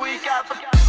we got the.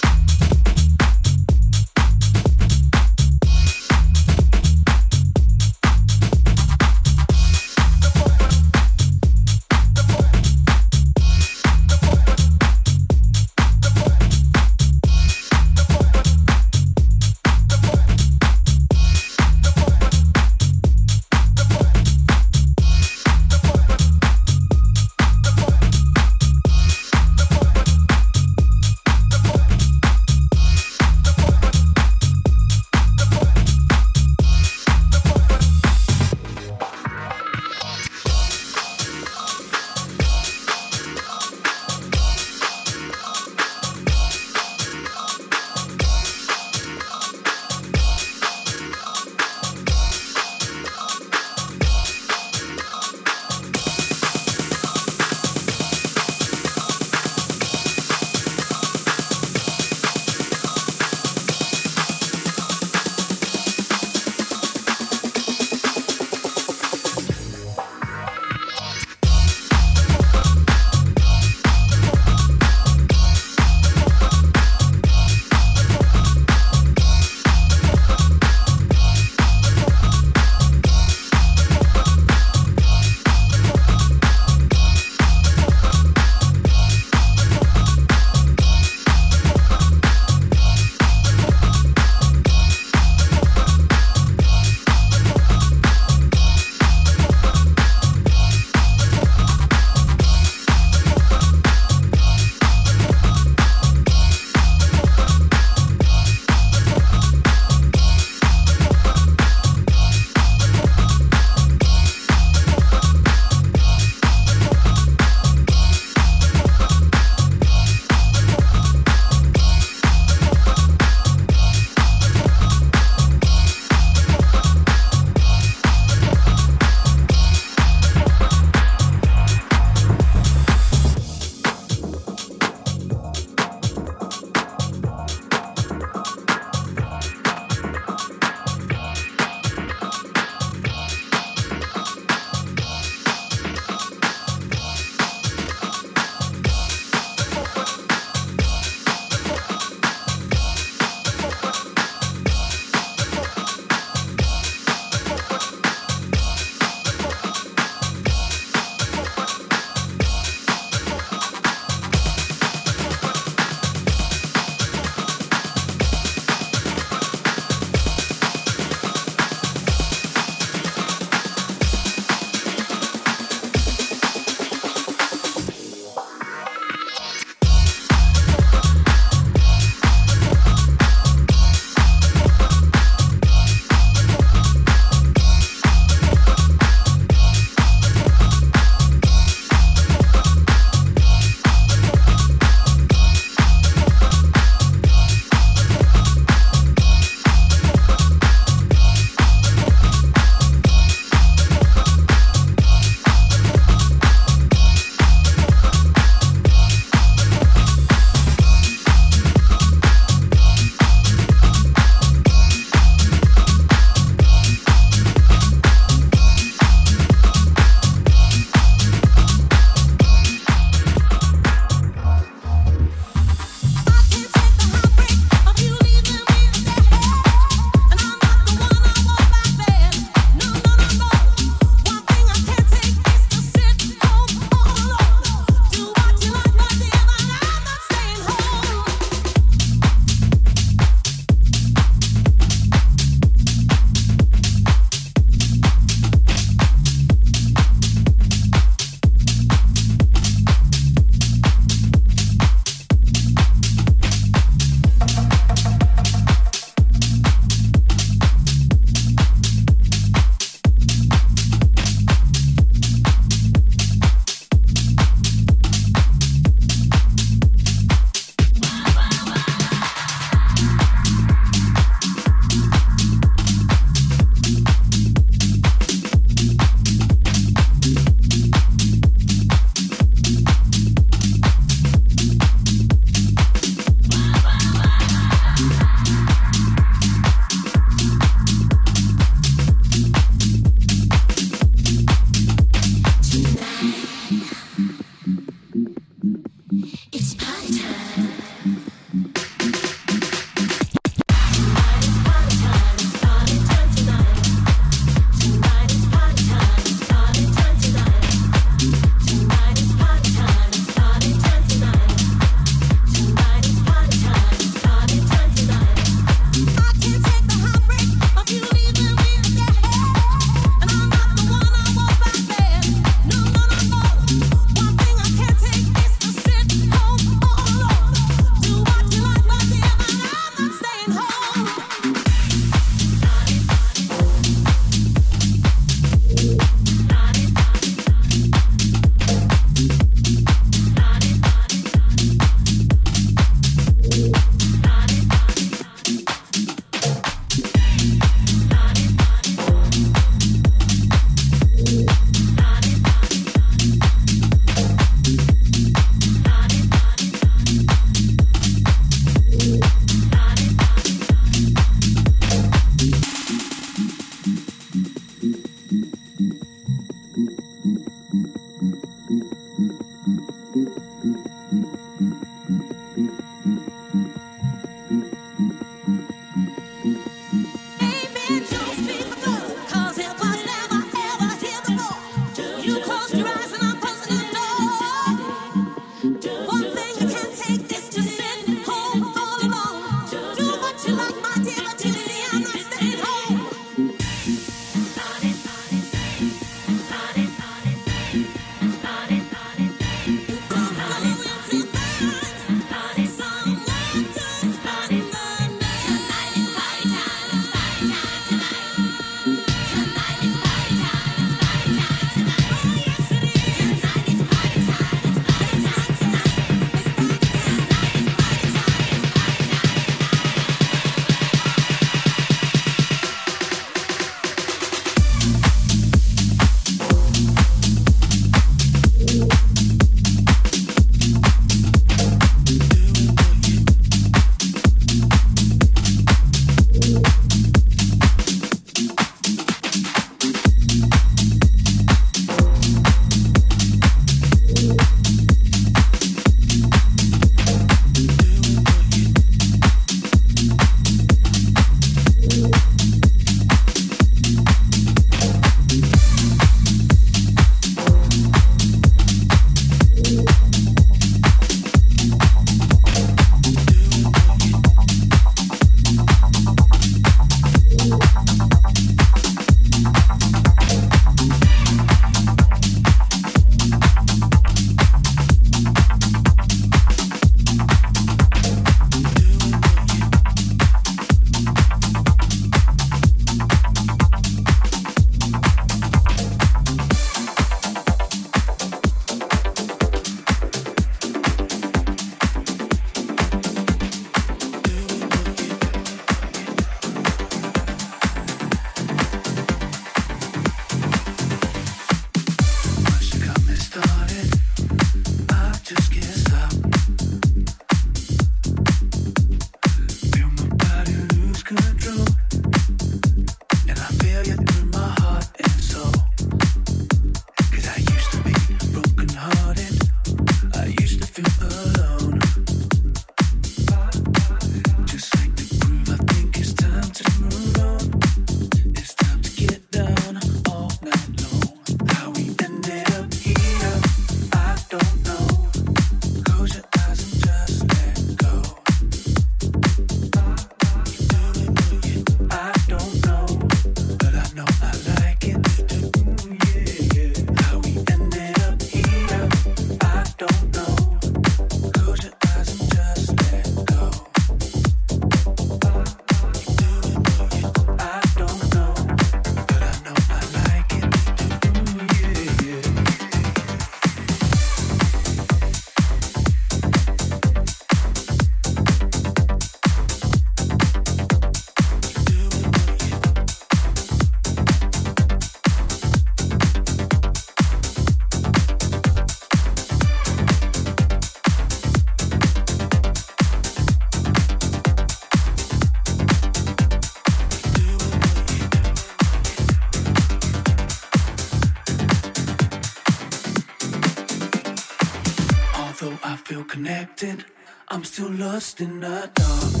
Though I feel connected, I'm still lost in the dark.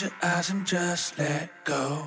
Close your eyes and just let go.